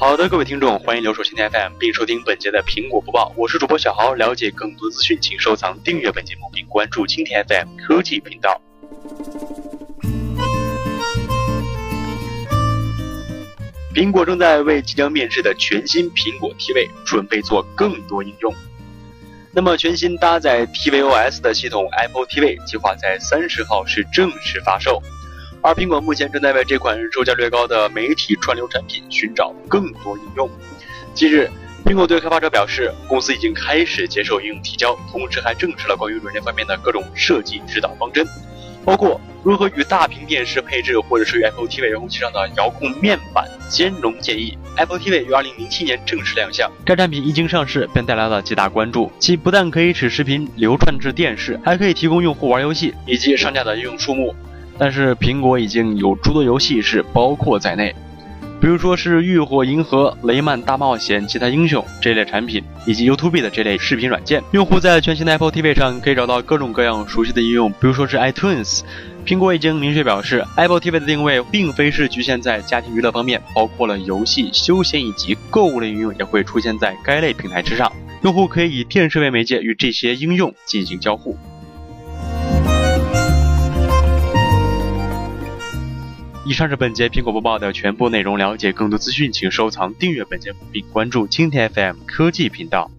好的，各位听众，欢迎留守蜻蜓 FM，并收听本节的苹果播报。我是主播小豪。了解更多资讯，请收藏、订阅本节目，并关注蜻蜓 FM 科技频道。苹果正在为即将面世的全新苹果 TV 准备做更多应用。那么，全新搭载 tvOS 的系统 Apple TV 计划在三十号是正式发售。而苹果目前正在为这款售价略高的媒体串流产品寻找更多应用。近日，苹果对开发者表示，公司已经开始接受应用提交，同时还证实了关于软件方面的各种设计指导方针，包括如何与大屏电视配置或者是与 Apple TV 遥控器上的遥控面板兼容建议。Apple TV 于2007年正式亮相，该产品一经上市便带来了极大关注。其不但可以使视频流传至电视，还可以提供用户玩游戏，以及上架的应用数目。但是苹果已经有诸多游戏是包括在内，比如说是《浴火银河》《雷曼大冒险》《其他英雄》这类产品，以及 YouTube 的这类视频软件。用户在全新的 Apple TV 上可以找到各种各样熟悉的应用，比如说是 iTunes。苹果已经明确表示，Apple TV 的定位并非是局限在家庭娱乐方面，包括了游戏、休闲以及购物类应用也会出现在该类平台之上。用户可以以电视为媒介与这些应用进行交互。以上是本节苹果播报的全部内容。了解更多资讯，请收藏、订阅本节目，并关注青田 FM 科技频道。